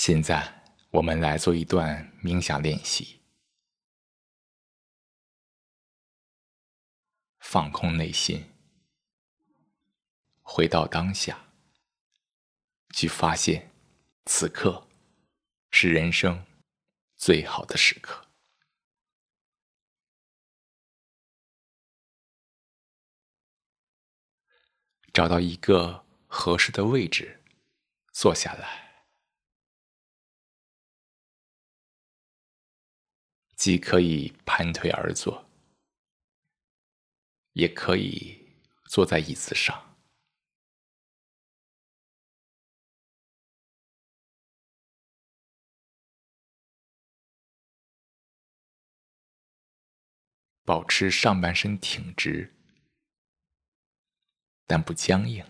现在，我们来做一段冥想练习，放空内心，回到当下，去发现此刻是人生最好的时刻。找到一个合适的位置，坐下来，既可以盘腿而坐，也可以坐在椅子上，保持上半身挺直。但不僵硬，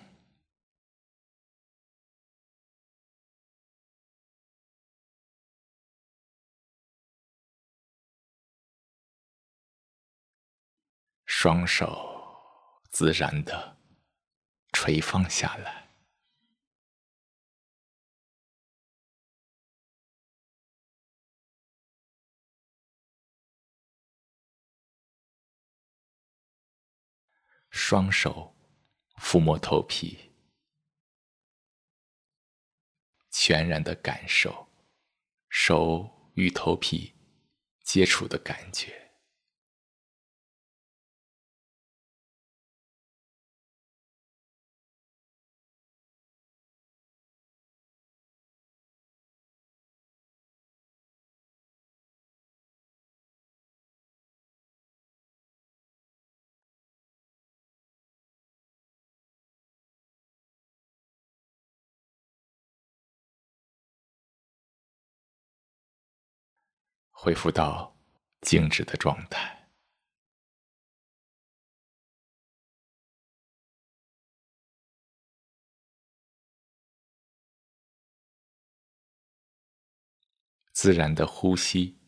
双手自然的垂放下来，双手。抚摸头皮，全然的感受手与头皮接触的感觉。恢复到静止的状态，自然的呼吸，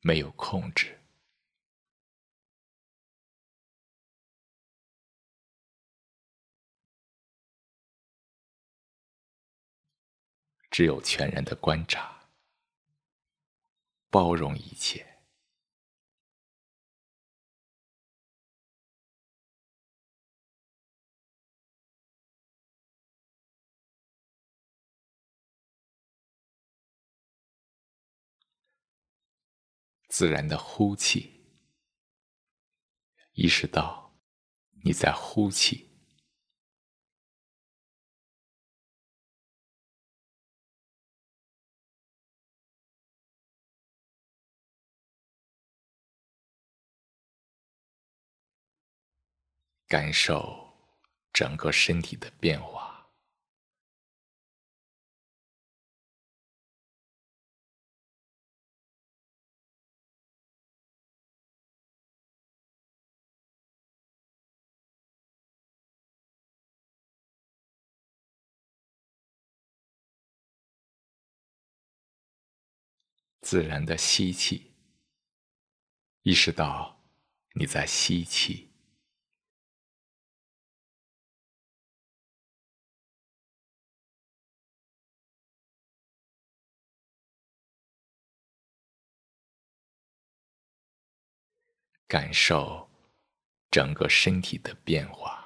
没有控制。只有全然的观察，包容一切，自然的呼气，意识到你在呼气。感受整个身体的变化，自然的吸气，意识到你在吸气。感受整个身体的变化，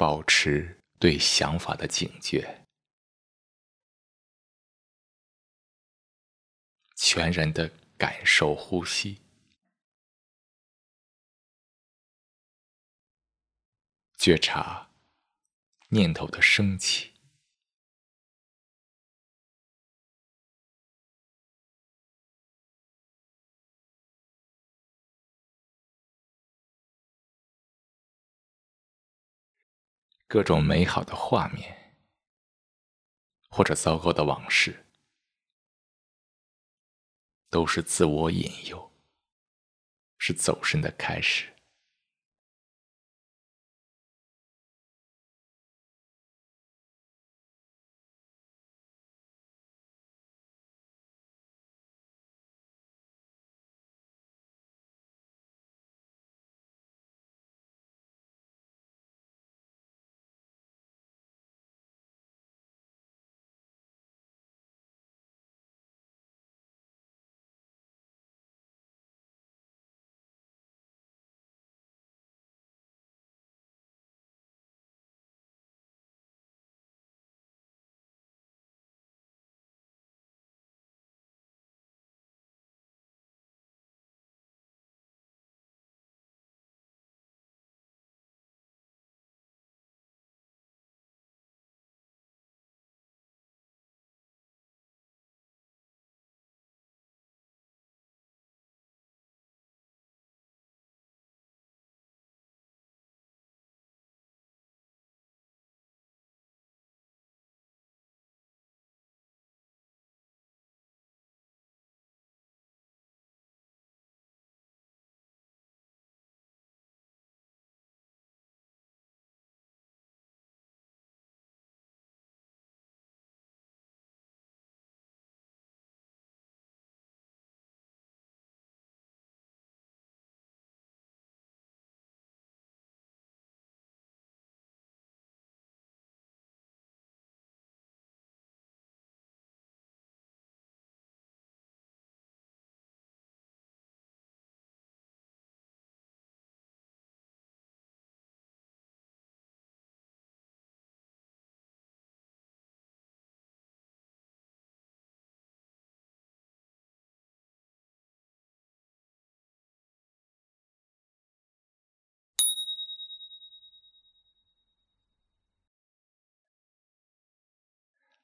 保持对想法的警觉，全然的感受呼吸，觉察念头的升起。各种美好的画面，或者糟糕的往事，都是自我引诱，是走神的开始。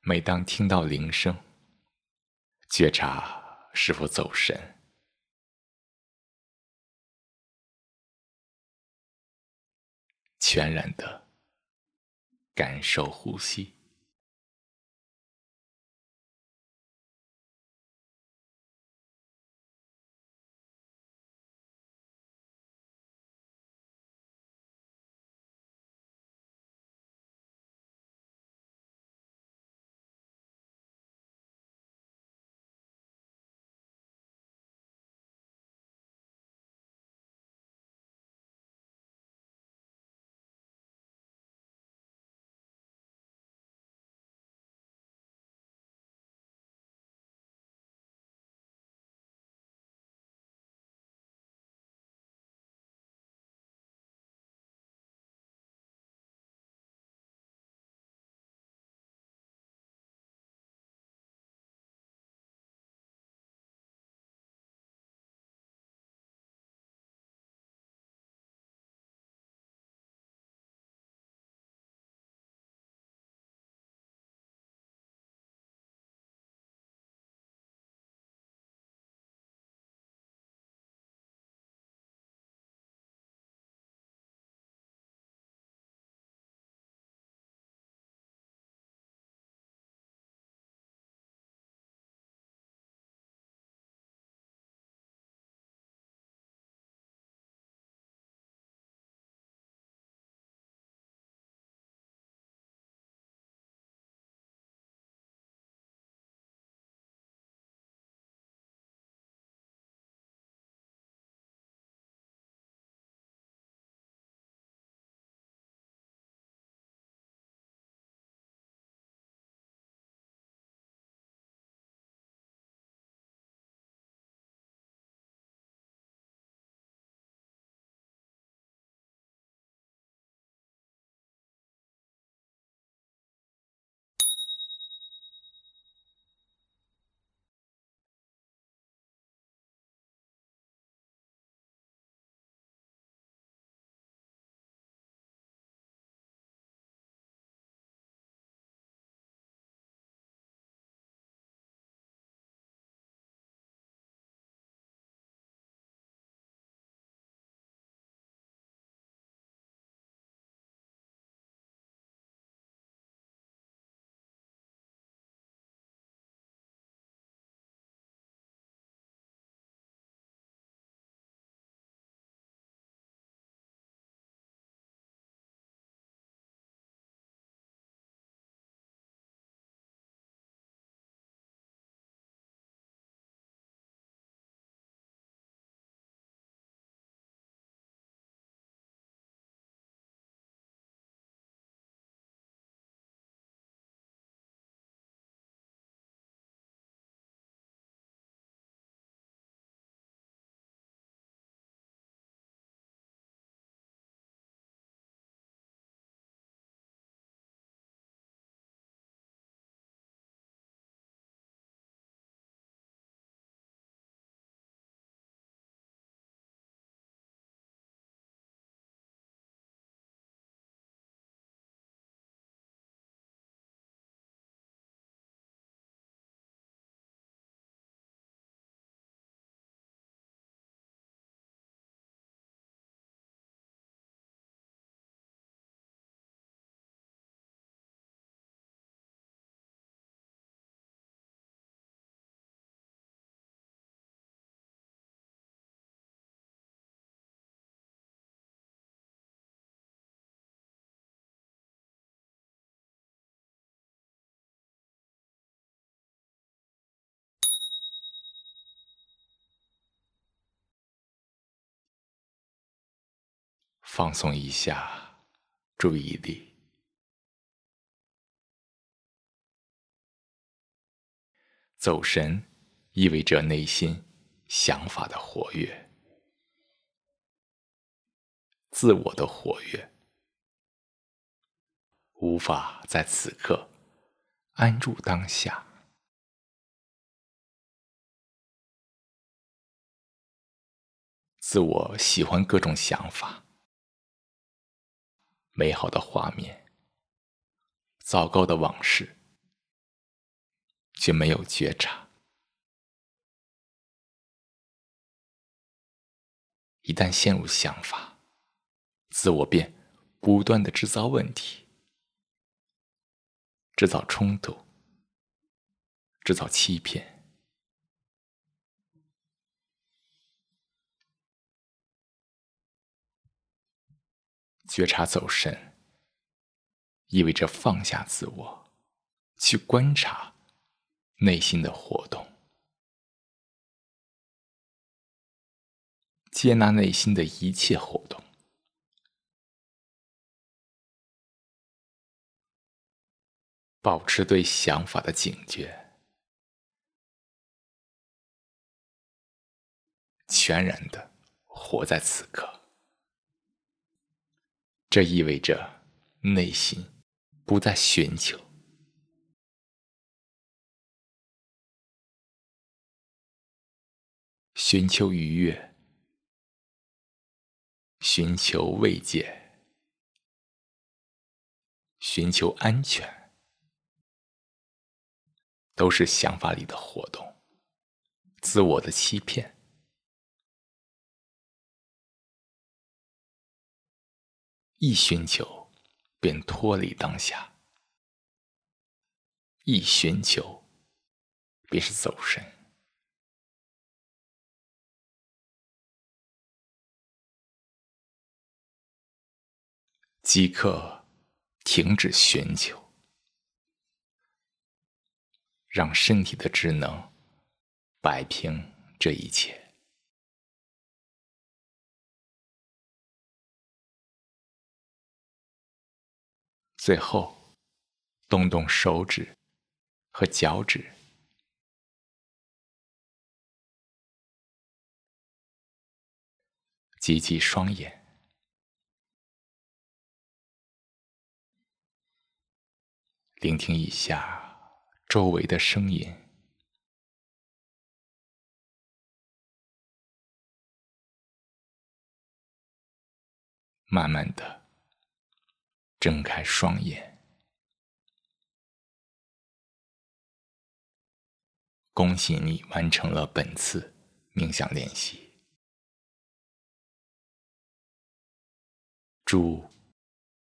每当听到铃声，觉察是否走神，全然的感受呼吸。放松一下注意力。走神意味着内心想法的活跃，自我的活跃，无法在此刻安住当下。自我喜欢各种想法，美好的画面，糟糕的往事，却没有觉察。一旦陷入想法，自我便不断的制造问题，制造冲突，制造欺骗。觉察走神，意味着放下自我，去观察内心的活动，接纳内心的一切活动，保持对想法的警觉，全然的活在此刻。这意味着内心不再寻求、寻求愉悦、寻求慰藉、寻求安全，都是想法里的活动，自我的欺骗。一寻求，便脱离当下；一寻求，便是走神。即刻停止寻求，让身体的智能摆平这一切。最后，动动手指和脚趾，挤挤双眼，聆听一下周围的声音，慢慢的。睁开双眼，恭喜你完成了本次冥想练习。祝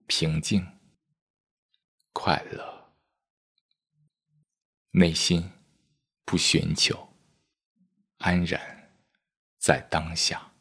平静、快乐，内心不寻求，安然在当下。